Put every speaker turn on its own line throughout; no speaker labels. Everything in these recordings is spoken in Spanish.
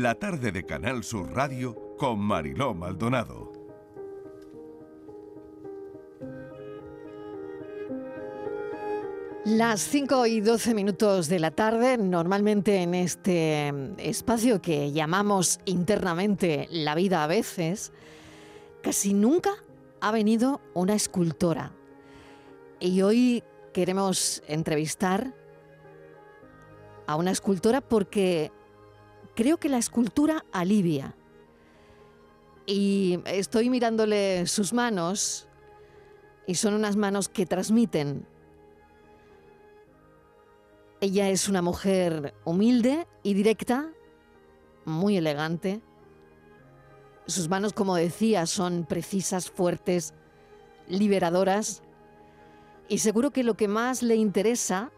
la tarde de Canal Sur Radio con Mariló Maldonado.
Las 5 y 12 minutos de la tarde, normalmente en este espacio que llamamos internamente la vida a veces, casi nunca ha venido una escultora. Y hoy queremos entrevistar a una escultora porque creo que la escultura alivia. Y estoy mirándole sus manos y son unas manos que transmiten ella es una mujer humilde y directa, muy elegante. Sus manos, como decía, son precisas, fuertes, liberadoras. Y seguro que lo que más le interesa,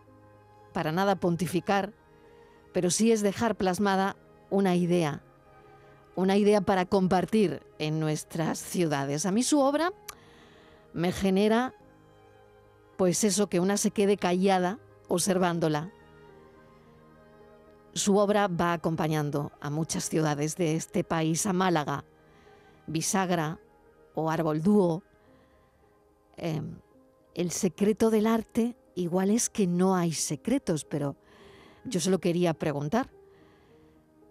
para nada pontificar, pero sí es dejar plasmada una idea, una idea para compartir en nuestras ciudades. A mí su obra me genera, pues eso, que una se quede callada observándola. Su obra va acompañando a muchas ciudades de este país, a Málaga, Bisagra o Arboldúo. Em, el secreto del arte igual es que no hay secretos, pero yo solo quería preguntar.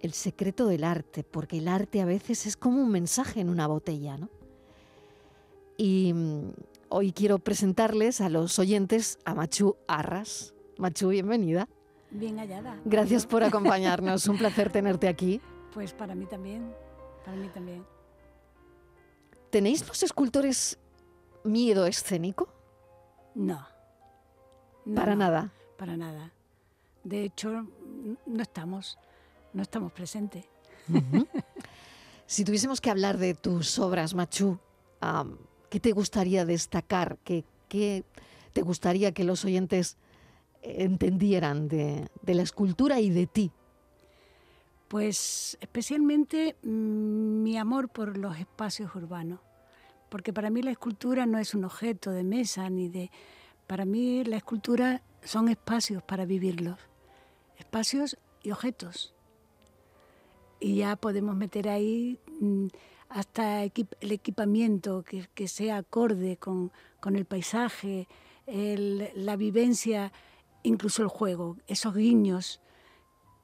El secreto del arte, porque el arte a veces es como un mensaje en una botella, ¿no? Y mm, hoy quiero presentarles a los oyentes a Machu Arras. Machu, bienvenida.
Bien hallada.
Gracias por acompañarnos, un placer tenerte aquí.
Pues para mí también, para mí también.
¿Tenéis los escultores miedo escénico?
No.
para nada.
Para nada. De hecho, no estamos, no estamos presentes.
si tuviésemos que hablar de tus obras, Machu, ¿qué te gustaría destacar? ¿Qué, ¿Qué, te gustaría que los oyentes entendieran de, la escultura y de ti?
Pues especialmente mm, mi amor por los espacios urbanos, porque para mí la escultura no es un objeto de mesa ni de... Para mí la escultura son espacios para vivirlos, espacios y objetos. Y ya podemos meter ahí mm, hasta el equipamiento que, sea acorde con, el paisaje, la vivencia incluso el juego, esos guiños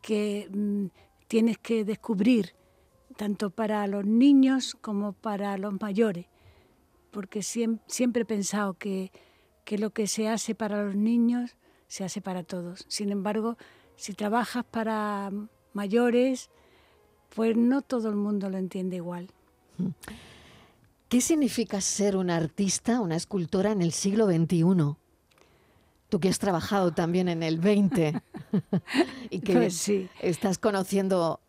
que mm, tienes que descubrir, tanto para los niños como para los mayores, porque siempre, he pensado que, que lo que se hace para los niños se hace para todos. Sin embargo, si trabajas para mayores, pues no todo el mundo lo entiende igual.
¿Qué significa ser un artista, una escultora en el siglo XXI? Tú que has trabajado también en el 20 y que
pues
estás conociendo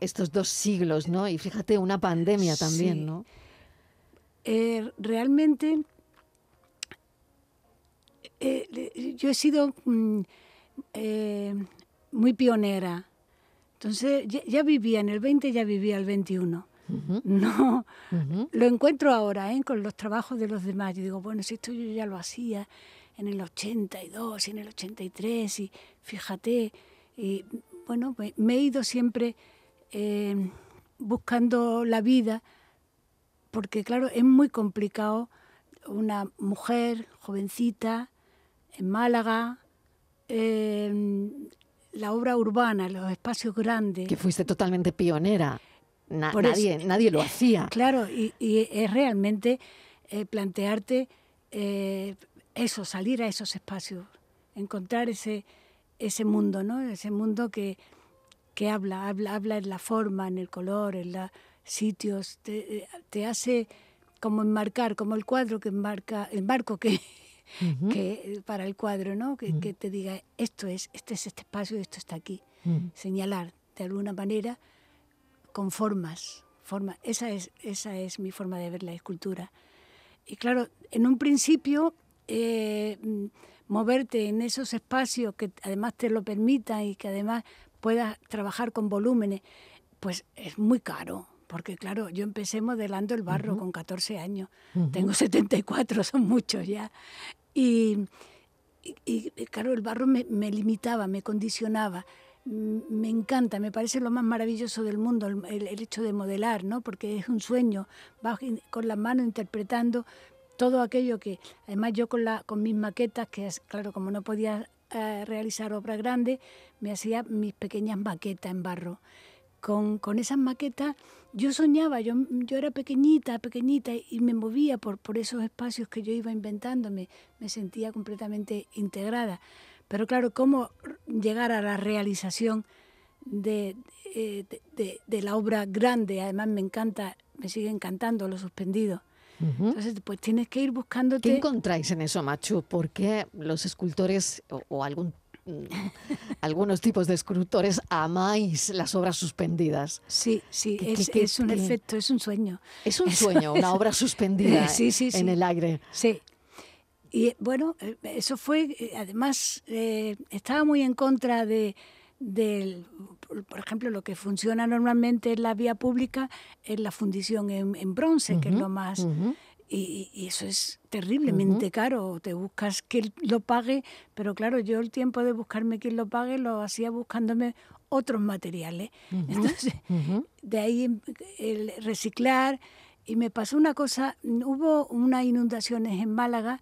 estos dos siglos, ¿no? Y fíjate, una pandemia también, ¿no?
Eh, realmente eh, yo he sido mm, eh, muy pionera. Entonces ya, vivía en el 20, ya vivía el 21. No, lo encuentro ahora ¿eh? con los trabajos de los demás. Yo digo, bueno, si esto yo ya lo hacía en el 82 y en el 83 y fíjate, y bueno, me he ido siempre eh, buscando la vida porque claro, es muy complicado una mujer jovencita en Málaga, la obra urbana, los espacios grandes.
Que fuiste totalmente pionera. nadie, nadie lo hacía.
Claro, y, es realmente eh, plantearte eh, eso, salir a esos espacios, encontrar ese, ese mundo, ¿no? Ese mundo que, que habla, habla, habla en la forma, en el color, en los sitios, te, te, hace como enmarcar, como el cuadro que enmarca, el marco que, que para el cuadro, ¿no? Que, que, te diga, esto es, este es este espacio y esto está aquí. Señalar de alguna manera con formas, forma. Esa es, esa es mi forma de ver la escultura. Y claro, en un principio eh, moverte en esos espacios que además te lo permitan y que además puedas trabajar con volúmenes, pues es muy caro. Porque claro, yo empecé modelando el barro con 14 años, tengo 74, son muchos ya. Y, claro, el barro me, limitaba, me condicionaba, me encanta, me parece lo más maravilloso del mundo el, hecho de modelar, ¿no? porque es un sueño, vas con las manos interpretando todo aquello que, además yo con, la, con mis maquetas, que es, claro, como no podía eh, realizar obras grandes, me hacía mis pequeñas maquetas en barro. Con, con, esas maquetas yo soñaba, yo, yo era pequeñita, pequeñita y me movía por, por esos espacios que yo iba inventando, me, sentía completamente integrada. Pero claro, ¿cómo llegar a la realización de, eh, de, de, la obra grande? Además me encanta, me sigue encantando lo suspendido. Entonces, pues tienes que ir buscándote...
¿Qué encontráis en eso, Machu? ¿Por qué los escultores o, algún mm, algunos tipos de escultores amáis las obras suspendidas.
Sí, sí, es, es, un efecto, es un sueño.
Es un sueño, una obra suspendida en el aire.
Sí, y bueno, eh, eso fue, eh, además, eh, estaba muy en contra de, del, por ejemplo, lo que funciona normalmente en la vía pública es la fundición en, bronce, que es lo más... y, eso es terriblemente caro. Te buscas quien lo pague, pero claro, yo el tiempo de buscarme quien lo pague lo hacía buscándome otros materiales. Entonces, de ahí el reciclar y me pasó una cosa, hubo unas inundaciones en Málaga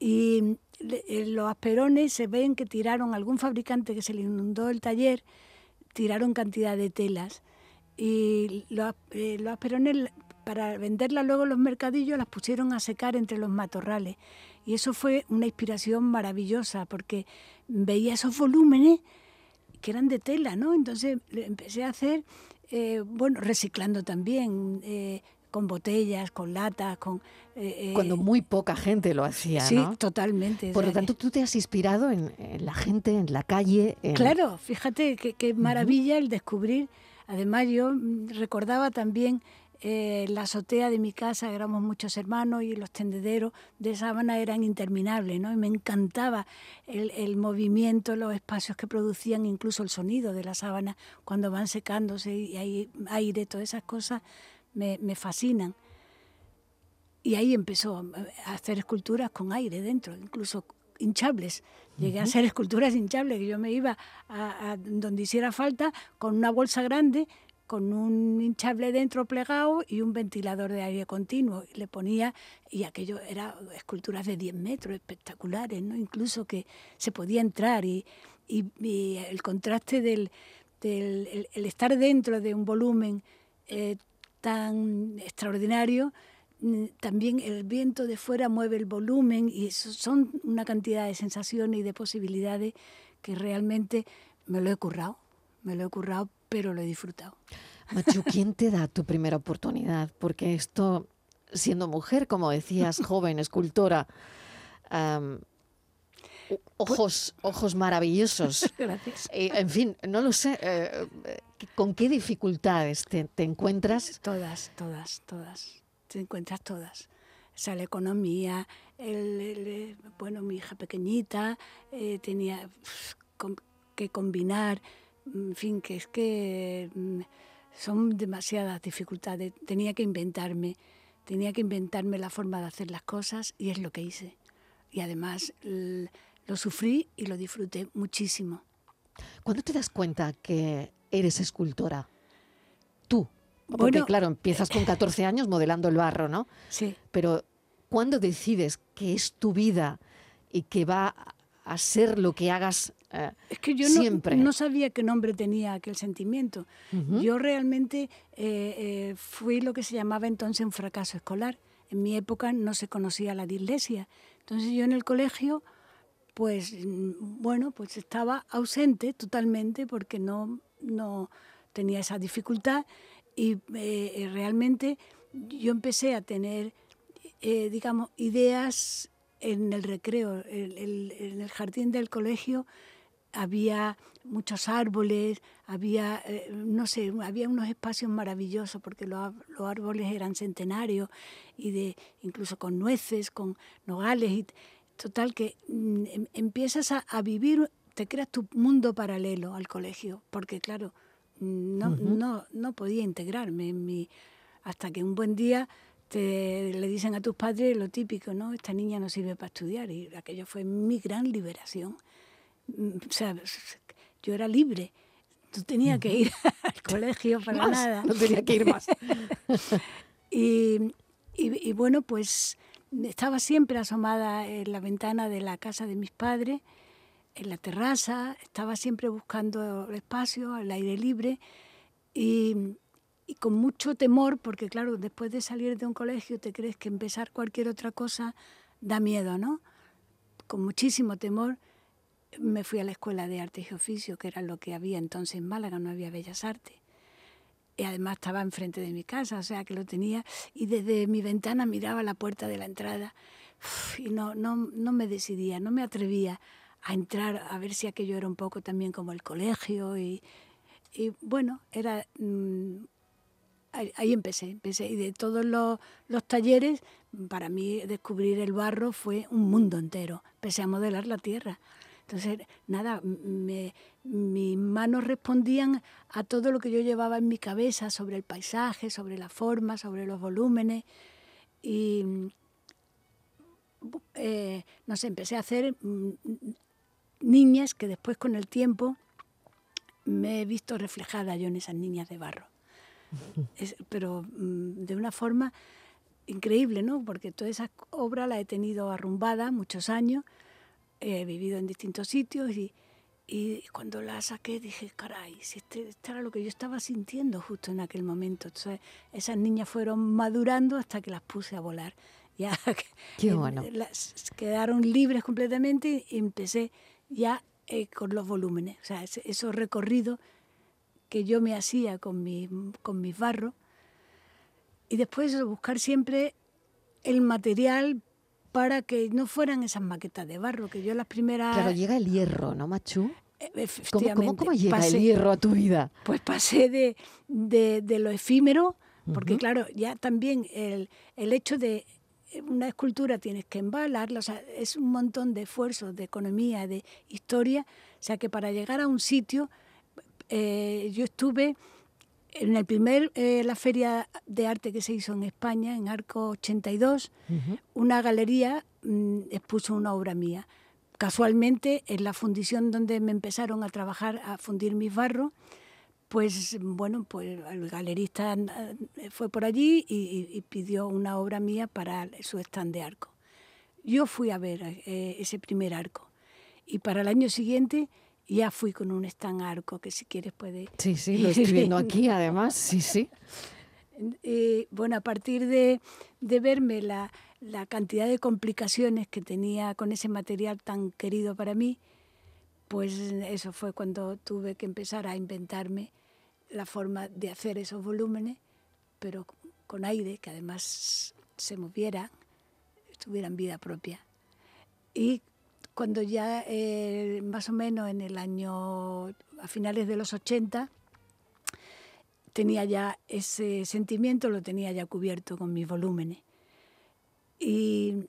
y eh, los asperones se ven que tiraron, algún fabricante que se le inundó el taller, tiraron cantidad de telas y los, eh, los asperones para venderlas luego en los mercadillos las pusieron a secar entre los matorrales y eso fue una inspiración maravillosa porque veía esos volúmenes que eran de tela, ¿no? Entonces empecé a hacer, eh, bueno, reciclando también, con botellas, con latas, con...
Eh, eh, Cuando muy poca gente lo hacía,
sí, totalmente.
Por lo tanto, tú te has inspirado en, la gente, en la calle.
Claro, fíjate qué maravilla el descubrir. Además, yo mm, recordaba también eh, la azotea de mi casa, éramos muchos hermanos y los tendederos de sábana eran interminables, ¿no? Y me encantaba el, el, movimiento, los espacios que producían, incluso el sonido de la sábana cuando van secándose y hay aire, todas esas cosas me, me fascinan. Y ahí empezó a hacer esculturas con aire dentro, incluso hinchables. Llegué a hacer esculturas hinchables, que yo me iba a, donde hiciera falta con una bolsa grande, con un hinchable dentro plegado y un ventilador de aire continuo. Le ponía, y aquello era esculturas de 10 metros, espectaculares, ¿no? incluso que se podía entrar. Y, y, el contraste del, del el, estar dentro de un volumen eh, tan extraordinario, mm, también el viento de fuera mueve el volumen y son una cantidad de sensaciones y de posibilidades que realmente me lo he currado, me lo he currado, pero lo he disfrutado.
Machu, ¿quién te da tu primera oportunidad? Porque esto, siendo mujer, como decías, joven, escultora, ojos, ojos maravillosos.
Gracias.
en fin, no lo sé. Eh, ¿Con qué dificultades te, encuentras?
Todas, todas, todas. Te encuentras todas. O sea, la economía, el, bueno, mi hija pequeñita eh, tenía que combinar, en fin, que es que mm, son demasiadas dificultades. Tenía que inventarme, tenía que inventarme la forma de hacer las cosas y es lo que hice. Y además lo sufrí y lo disfruté muchísimo.
¿Cuándo te das cuenta que eres escultora? Tú. Porque claro, empiezas con 14 años modelando el barro, ¿no?
Sí.
Pero ¿cuándo decides que es tu vida y que va a ser lo que hagas eh,
es que yo
siempre?
No, sabía qué nombre tenía aquel sentimiento. Yo realmente eh, eh, fui lo que se llamaba entonces un fracaso escolar. En mi época no se conocía la dislexia. Entonces yo en el colegio pues mm, bueno, pues estaba ausente totalmente porque no, no tenía esa dificultad y eh, eh, realmente yo empecé a tener, eh, digamos, ideas en el recreo, en el jardín del colegio había muchos árboles, había, no sé, había unos espacios maravillosos porque los, los, árboles eran centenarios y de incluso con nueces, con nogales y Total, que mm, em, empiezas a, vivir, te creas tu mundo paralelo al colegio, porque claro, no, no, no podía integrarme en mi... Hasta que un buen día te, le dicen a tus padres lo típico, ¿no? Esta niña no sirve para estudiar y aquello fue mi gran liberación. O sea, yo era libre. Tú tenías que ir al colegio para nada.
No tenía que ir más.
y, y, bueno, pues estaba siempre asomada en la ventana de la casa de mis padres, en la terraza, estaba siempre buscando espacio, el aire libre y, y con mucho temor, porque claro, después de salir de un colegio te crees que empezar cualquier otra cosa da miedo, ¿no? Con muchísimo temor me fui a la escuela de arte y oficio, que era lo que había entonces en Málaga, no había bellas artes. Y además estaba enfrente de mi casa, o sea que lo tenía, y desde mi ventana miraba la puerta de la entrada y no, no, no me decidía, no me atrevía a entrar a ver si aquello era un poco también como el colegio y, y bueno, era mm, ahí, empecé, empecé. Y de todos los, los, talleres, para mí descubrir el barro fue un mundo entero. Empecé a modelar la tierra. Entonces, nada, me, mis manos respondían a todo lo que yo llevaba en mi cabeza sobre el paisaje, sobre la forma, sobre los volúmenes. Y, eh, no sé, empecé a hacer mm, niñas que después con el tiempo me he visto reflejada yo en esas niñas de barro pero mm, de una forma increíble, ¿no? Porque toda esa obra la he tenido arrumbada muchos años, he vivido en distintos sitios y, y cuando la saqué dije, caray, si este, esto era lo que yo estaba sintiendo justo en aquel momento. Entonces, esas niñas fueron madurando hasta que las puse a volar. Ya
Qué bueno.
las quedaron libres completamente y empecé ya eh, con los volúmenes. O sea, esos recorridos que yo me hacía con, mi, con mis barros. Y después buscar siempre el material para que no fueran esas maquetas de barro, que yo las primeras...
Claro, llega el hierro, ¿no, Machu?
E,
¿Cómo, cómo, llega el hierro a tu vida?
Pues pasé de, de, de lo efímero, porque claro, ya también el, el, hecho de una escultura tienes que embalarla, o sea, es un montón de esfuerzo, de economía, de historia, o sea que para llegar a un sitio eh, yo estuve en el primer, eh, la feria de arte que se hizo en España, en Arco 82, una galería mm, expuso una obra mía. Casualmente, en la fundición donde me empezaron a trabajar, a fundir mis barros, pues bueno, pues el galerista eh, fue por allí y, pidió una obra mía para su stand de arco. Yo fui a ver ese primer arco y para el año siguiente ya fui con un stand arco que si quieres puede...
Sí, sí, lo estoy viendo aquí además, sí, sí.
Eh, bueno, a partir de, de verme la, la, cantidad de complicaciones que tenía con ese material tan querido para mí, pues eso fue cuando tuve que empezar a inventarme la forma de hacer esos volúmenes, pero con aire, que además se movieran, tuvieran vida propia. Y cuando ya eh, más o menos en el año, a finales de los 80, tenía ya ese sentimiento, lo tenía ya cubierto con mis volúmenes. Y,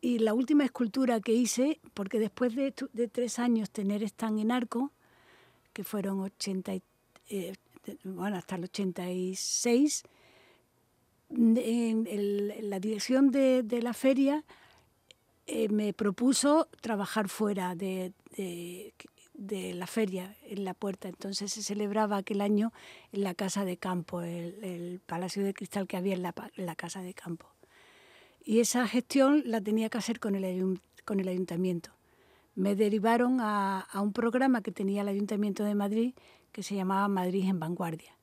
la última escultura que hice, porque después de, tres años tener stand en arco, que fueron 80, eh, bueno, hasta el 86, en, la dirección de la feria eh, me propuso trabajar fuera de, la feria, en la puerta. Entonces se celebraba aquel año en la Casa de Campo, el, Palacio de Cristal que había en la, Casa de Campo. Y esa gestión la tenía que hacer con el, con el ayuntamiento. Me derivaron a un programa que tenía el Ayuntamiento de Madrid que se llamaba Madrid en Vanguardia.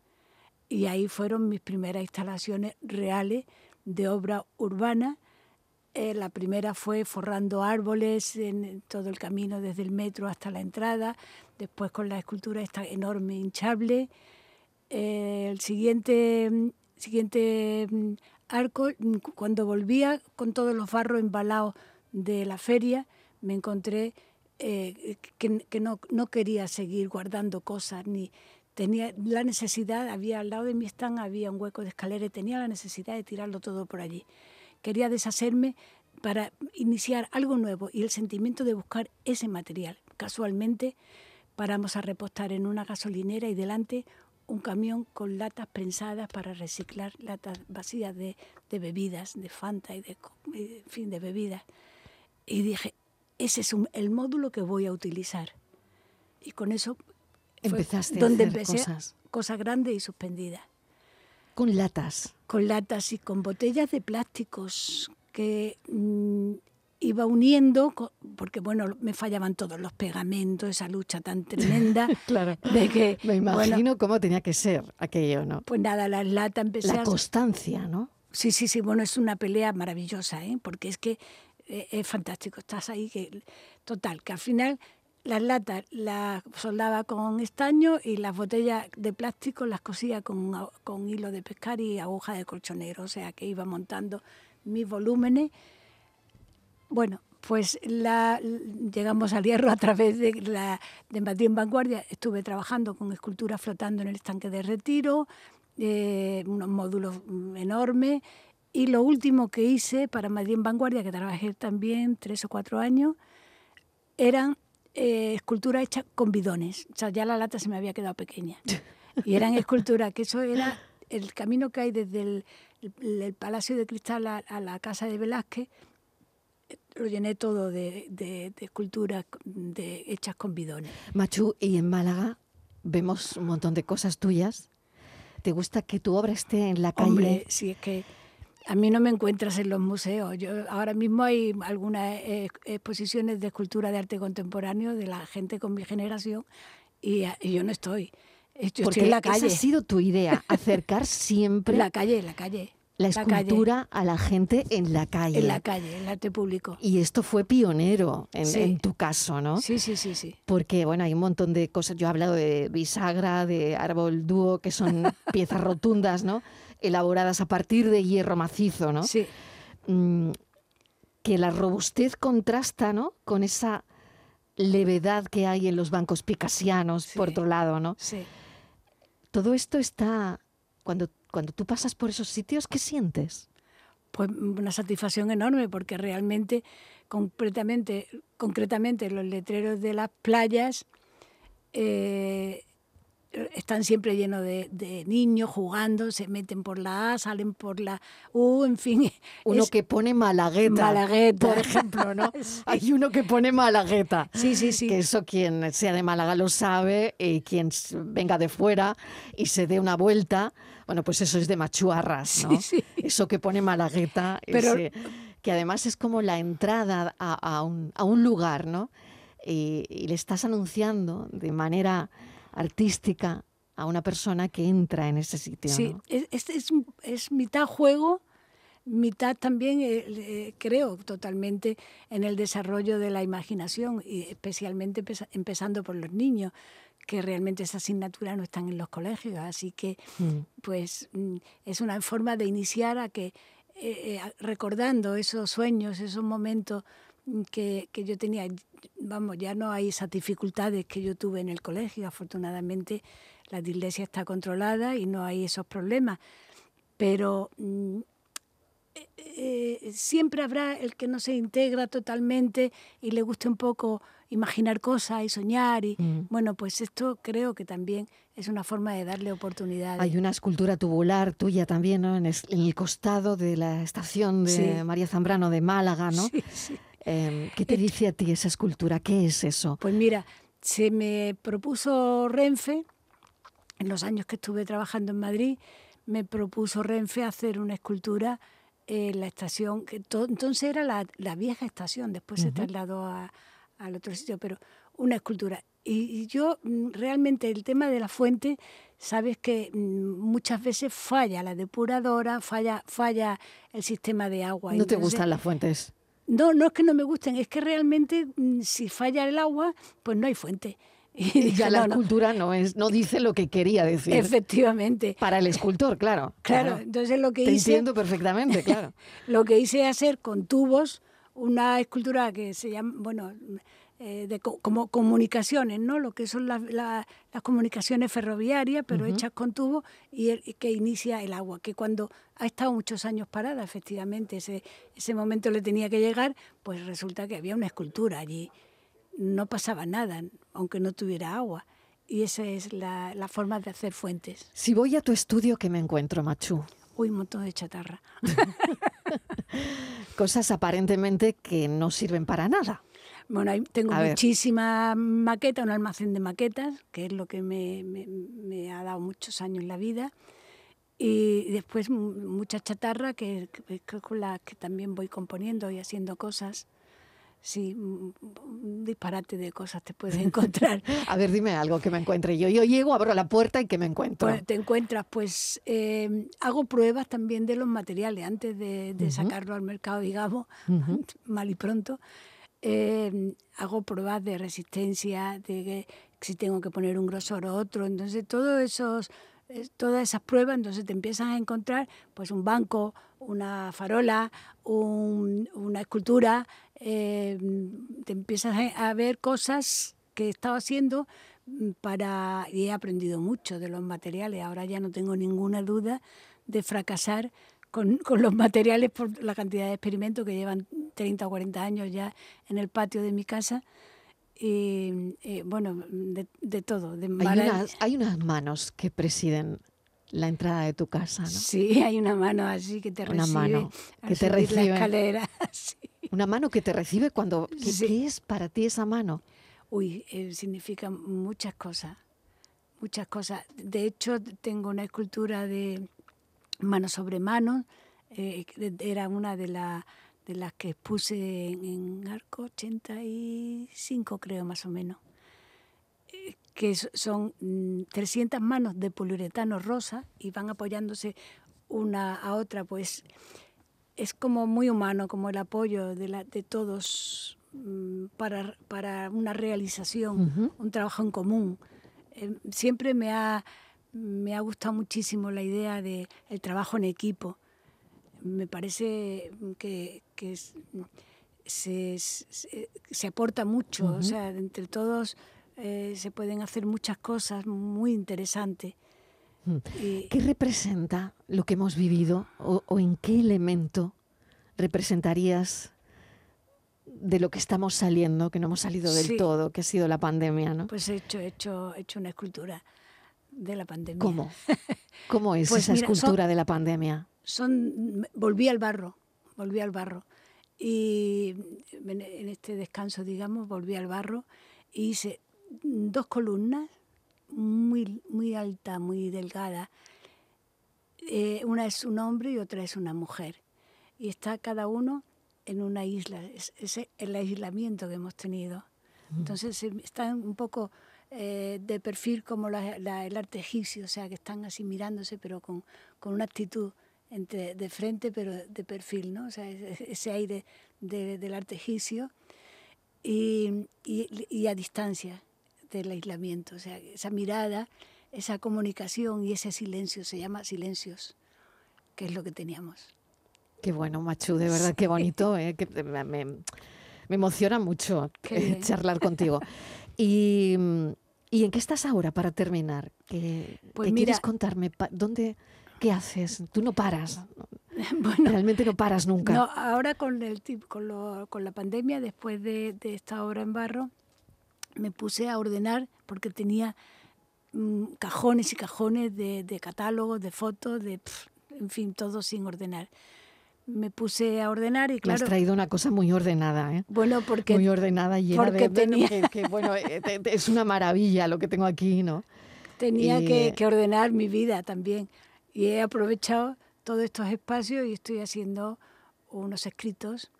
Y ahí fueron mis primeras instalaciones reales de obra urbana eh, la primera fue forrando árboles en todo el camino desde el metro hasta la entrada, después con la escultura esta enorme hinchable. Eh, el siguiente, siguiente mm, arco, mm, cuando volvía con todos los barros embalados de la feria, me encontré eh, que, que no, no, quería seguir guardando cosas, ni tenía la necesidad, había al lado de mi stand había un hueco de escalera y tenía la necesidad de tirarlo todo por allí quería deshacerme para iniciar algo nuevo y el sentimiento de buscar ese material. Casualmente paramos a repostar en una gasolinera y delante un camión con latas prensadas para reciclar latas vacías de, bebidas, de Fanta y de, fin, de bebidas. Y dije, ese es el módulo que voy a utilizar. Y con eso
Empezaste
donde
a hacer
empecé
cosas.
cosas grandes y suspendidas.
Con latas.
Con latas y con botellas de plásticos que mm, iba uniendo, porque bueno, me fallaban todos los pegamentos, esa lucha tan tremenda
Claro.
de que,
Me
bueno,
imagino cómo tenía que ser aquello, ¿no?
pues nada, las latas empecé
La constancia, ¿no?
Sí, sí, sí, bueno, es una pelea maravillosa, ¿eh? porque es que eh, es fantástico, estás ahí, que total, que al final las latas las soldaba con estaño y las botellas de plástico las cosía con, con hilo de pescar y aguja de colchonero, o sea que iba montando mis volúmenes. Bueno, pues la, llegamos al hierro a través de, la, de Madrid en Vanguardia. Estuve trabajando con esculturas flotando en el estanque de retiro, eh, unos módulos enormes. Y lo último que hice para Madrid en Vanguardia, que trabajé también tres o cuatro años, eran eh, esculturas hechas con bidones. O sea, ya la lata se me había quedado pequeña. Y eran esculturas, que eso era el camino que hay desde el, el- el Palacio de Cristal a, a la casa de Velázquez, lo llené todo de, de- de esculturas de, hechas con bidones.
Machu, y en Málaga vemos un montón de cosas tuyas. ¿Te gusta que tu obra esté en la calle?
Hombre, si es que a mí no me encuentras en los museos. Yo, ahora mismo hay algunas eh, exposiciones de escultura de arte contemporáneo de la gente con mi generación y, a- y yo no estoy. Eh, Yo
Porque
estoy en la
esa
calle.
ha sido tu idea, acercar siempre
la calle, la calle.
la escultura a la gente en la calle.
En la calle, el arte público.
Y esto fue pionero en,
Sí.
en tu caso, ¿no?
Sí, sí, sí, sí.
Porque, bueno, hay un montón de cosas. Yo he hablado de bisagra, de árbol dúo, que son piezas rotundas, ¿no? Elaboradas a partir de hierro macizo, ¿no?
Sí,
Mm, que la robustez contrasta, ¿no? Con esa levedad que hay en los bancos picasianos,
Sí.
por otro lado, ¿no?
sí.
Todo esto está... Cuando, cuando tú pasas por esos sitios, ¿qué sientes?
Pues una satisfacción enorme porque realmente, concretamente, concretamente los letreros de las playas eh, están siempre llenos de, de niños jugando, se meten por la A, salen por la U, en fin.
Uno
es-
que pone malagueta,
Malagueta.
por ejemplo, ¿no?
Sí.
Hay uno que pone malagueta.
Sí, sí, sí.
Que eso quien sea de Málaga lo sabe y quien venga de fuera y se dé una vuelta, bueno, pues eso es de machuarras, ¿no?
Sí, sí.
Eso que pone malagueta,
Pero-
ese- que además es como la entrada a, a un, a un lugar, ¿no? Y, y le estás anunciando de manera artística a una persona que entra en ese sitio,
Sí,
¿no?
es, es, es mitad juego, mitad también, eh, eh, creo, totalmente en el desarrollo de la imaginación, y especialmente empeza- empezando por los niños, que realmente esa asignatura no están en los colegios, así que
Mm.
pues mm, es una forma de iniciar a que, eh, recordando esos sueños, esos momentos que, que yo tenía, vamos, ya no hay esas dificultades que yo tuve en el colegio, afortunadamente la dislexia está controlada y no hay esos problemas, pero mm, eh, eh, siempre habrá el que no se integra totalmente y le guste un poco imaginar cosas y soñar y
Mm.
bueno, pues esto creo que también es una forma de darle oportunidades.
Hay una escultura tubular tuya también, ¿no? En, el costado de la estación de
Sí.
María Zambrano de Málaga, ¿no?
Sí, sí.
Em, ¿Qué te dice a ti esa escultura? ¿Qué es eso?
Pues mira, se me propuso Renfe, en los años que estuve trabajando en Madrid, me propuso Renfe hacer una escultura en la estación, que to- entonces era la, la vieja estación, después se trasladó a- al otro sitio, pero una escultura. Y, y yo mm, realmente el tema de la fuente, sabes que mm, muchas veces falla la depuradora, falla, falla el sistema de agua.
¿No te gustan las fuentes?
No, no es que no me gusten, es que realmente mm, si falla el agua, pues no hay fuente. Y dije,
ya la
no,
escultura no, es, no dice lo que quería decir.
efectivamente.
Para el escultor, claro.
Claro, entonces lo que
Te
hice,
entiendo perfectamente, claro.
lo que hice es hacer con tubos una escultura que se llama, bueno, eh, de co- como comunicaciones, ¿no? Lo que son las, la- las comunicaciones ferroviarias, pero hechas con tubos y, el- que inicia el agua, que cuando ha estado muchos años parada, efectivamente, ese, ese momento le tenía que llegar, pues resulta que había una escultura allí. No pasaba nada, aunque no tuviera agua. Y esa es la, la forma de hacer fuentes.
Si voy a tu estudio, ¿qué me encuentro, Machu?
Uy, un montón de chatarra.
Cosas aparentemente que no sirven para nada.
Bueno, tengo muchísimas maquetas, un almacén de maquetas, que es lo que me, me, ha dado muchos años en la vida. Y después mucha chatarra, que, que, con la que también voy componiendo y haciendo cosas. Sí, un disparate de cosas te puedes encontrar.
a ver, dime algo que me encuentre. Yo, yo llego, abro la puerta y que me encuentro.
Pues te encuentras, pues em, hago pruebas también de los materiales antes de, sacarlo al mercado, digamos, mal y pronto. Em, hago pruebas de resistencia, de si tengo que poner un grosor o otro. Entonces, todos esos todas esas pruebas, entonces te empiezas a encontrar pues un banco, una farola, una escultura, eh, te empiezas a ver cosas que he estado haciendo mm, para y he aprendido mucho de los materiales. Ahora ya no tengo ninguna duda de fracasar con, con, los materiales por la cantidad de experimentos que llevan 30 o 40 años ya en el patio de mi casa y eh, bueno, de, todo. De
hay, unas, hay unas manos que presiden la entrada de tu casa, ¿no?
Sí, hay una mano así que te
una
recibe.
Mano que te recibe.
La escalera.
Una mano que te recibe cuando... ¿Qué, es para ti esa mano?
Uy, eh, significa muchas cosas, muchas cosas. De hecho, tengo una escultura de mano sobre mano, eh, era una de las de las que puse en, Arco 85, creo más o menos, eh, que son 300 mm, manos de poliuretano rosa y van apoyándose una a otra, pues es como muy humano, como el apoyo de, la, de todos mm, para, para, una realización, un trabajo en común. Eh, siempre me ha, me ha gustado muchísimo la idea del el trabajo en equipo me parece que, se, se, aporta mucho, o sea, entre todos eh, se pueden hacer muchas cosas muy interesantes.
Mm. ¿Qué representa lo que hemos vivido o, en qué elemento representarías de lo que estamos saliendo, que no hemos salido del todo, que ha sido la pandemia, ¿no?
Pues he hecho, he hecho, he hecho una escultura de la pandemia.
¿Cómo? ¿Cómo es pues esa escultura de la pandemia?
son, volví al barro, volví al barro. Y en este descanso, digamos, volví al barro y hice dos columnas muy, muy alta, muy delgada. Eh, una es un hombre y otra es una mujer. Y está cada uno en una isla. Es, el aislamiento que hemos tenido. Entonces están un poco eh, de perfil como el arte egipcio, o sea, que están así mirándose, pero con, con una actitud entre, de frente pero de perfil, ¿no? O sea, ese aire del arte egipcio y, y, a distancia del aislamiento, o sea, esa mirada, esa comunicación y ese silencio, se llama silencios, que es lo que teníamos.
Qué bueno, Machu, de verdad, qué bonito, ¿eh? que me, me, emociona mucho eh, charlar contigo. Y, ¿Y en qué estás ahora para terminar? ¿Qué, pues quieres contarme? ¿Dónde, ¿Qué haces? Tú no paras. Bueno, Realmente no paras nunca.
No, ahora con, el, con, con la pandemia, después de, esta obra en barro, me puse a ordenar porque tenía mm, cajones y cajones de, de, catálogos, de fotos, de, en fin, todo sin ordenar. Me puse a ordenar y claro...
Me has traído una cosa muy ordenada, ¿eh?
Bueno, porque...
Muy ordenada, y porque de... Tenía... Que, bueno, eh, es una maravilla lo que tengo aquí, ¿no?
Tenía que, que ordenar mi vida también. Y he aprovechado todos estos espacios y estoy haciendo unos escritos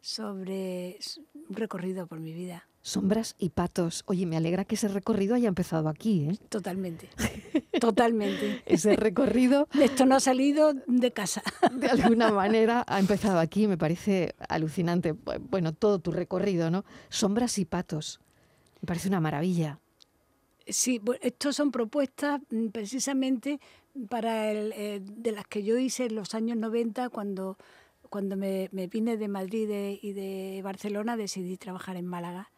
sobre un recorrido por mi vida.
Sombras y patos. Oye, me alegra que ese recorrido haya empezado aquí, ¿eh?
Totalmente. Totalmente.
ese recorrido.
Esto no ha salido de casa.
de alguna manera ha empezado aquí, me parece alucinante. Bueno, todo tu recorrido, ¿no? Sombras y patos. Me parece una maravilla.
Sí, estos son propuestas mm, precisamente para el, eh, de las que yo hice en los años 90 cuando, cuando me, me vine de Madrid y de Barcelona decidí trabajar en Málaga.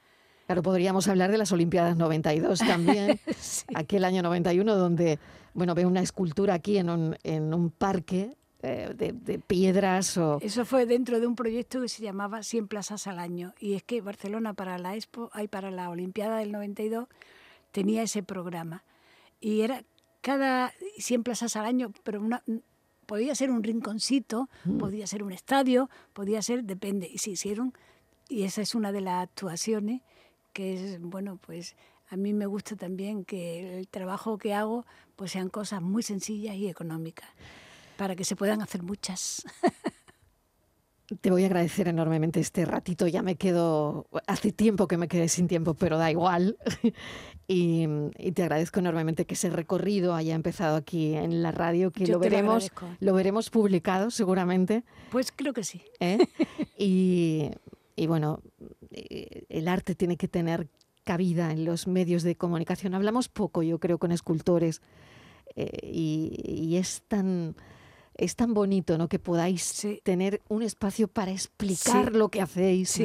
Claro, podríamos hablar de las Olimpiadas 92 también, aquel año 91 donde, bueno, veo una escultura aquí en un, en un parque eh, de, de, piedras o...
Eso fue dentro de un proyecto que se llamaba 100 plazas al año y es que Barcelona para la Expo, hay para la Olimpiada del 92 tenía ese programa y era cada 100 plazas al año, pero una, podía ser un rinconcito, mm. podía ser un estadio, podía ser, depende. Y se hicieron y esa es una de las actuaciones que es, bueno, pues a mí me gusta también que el trabajo que hago pues sean cosas muy sencillas y económicas, para que se puedan hacer muchas.
Te voy a agradecer enormemente este ratito. Ya me quedo, hace tiempo que me quedé sin tiempo, pero da igual. y, te agradezco enormemente que ese recorrido haya empezado aquí en la radio, que lo veremos, lo, veremos publicado seguramente.
Pues creo que sí.
¿Eh? y, y bueno, eh, el arte tiene que tener cabida en los medios de comunicación. Hablamos poco, yo creo, con escultores eh, y, es tan es tan bonito ¿no? que podáis tener un espacio para explicar lo que hacéis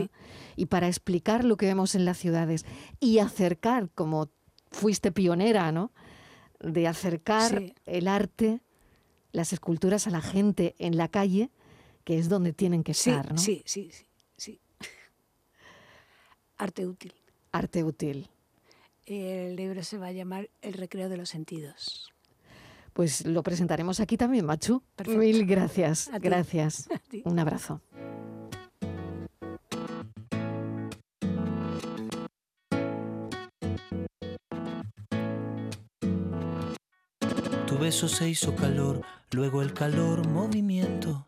y para explicar lo que vemos en las ciudades y acercar, como fuiste pionera, ¿no? de acercar el arte, las esculturas a la gente en la calle, que es donde tienen que estar. ¿no?
Sí, sí, sí, sí. Arte útil.
Arte útil.
El libro se va a llamar El recreo de los sentidos.
Pues lo presentaremos aquí también, Machu. Mil gracias. Gracias. Un abrazo.
Tu beso se hizo calor, luego el calor movimiento,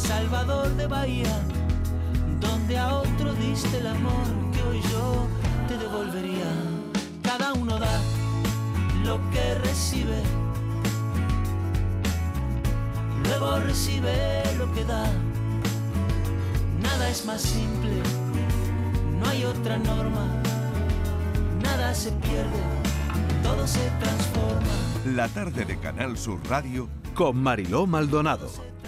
Salvador de Bahía, donde a otro diste el amor que hoy yo te devolvería. Cada uno da lo que recibe, luego recibe lo que da. Nada es más simple, no hay otra norma, nada se pierde, todo se transforma.
La tarde de Canal Sur Radio
con Mariló Maldonado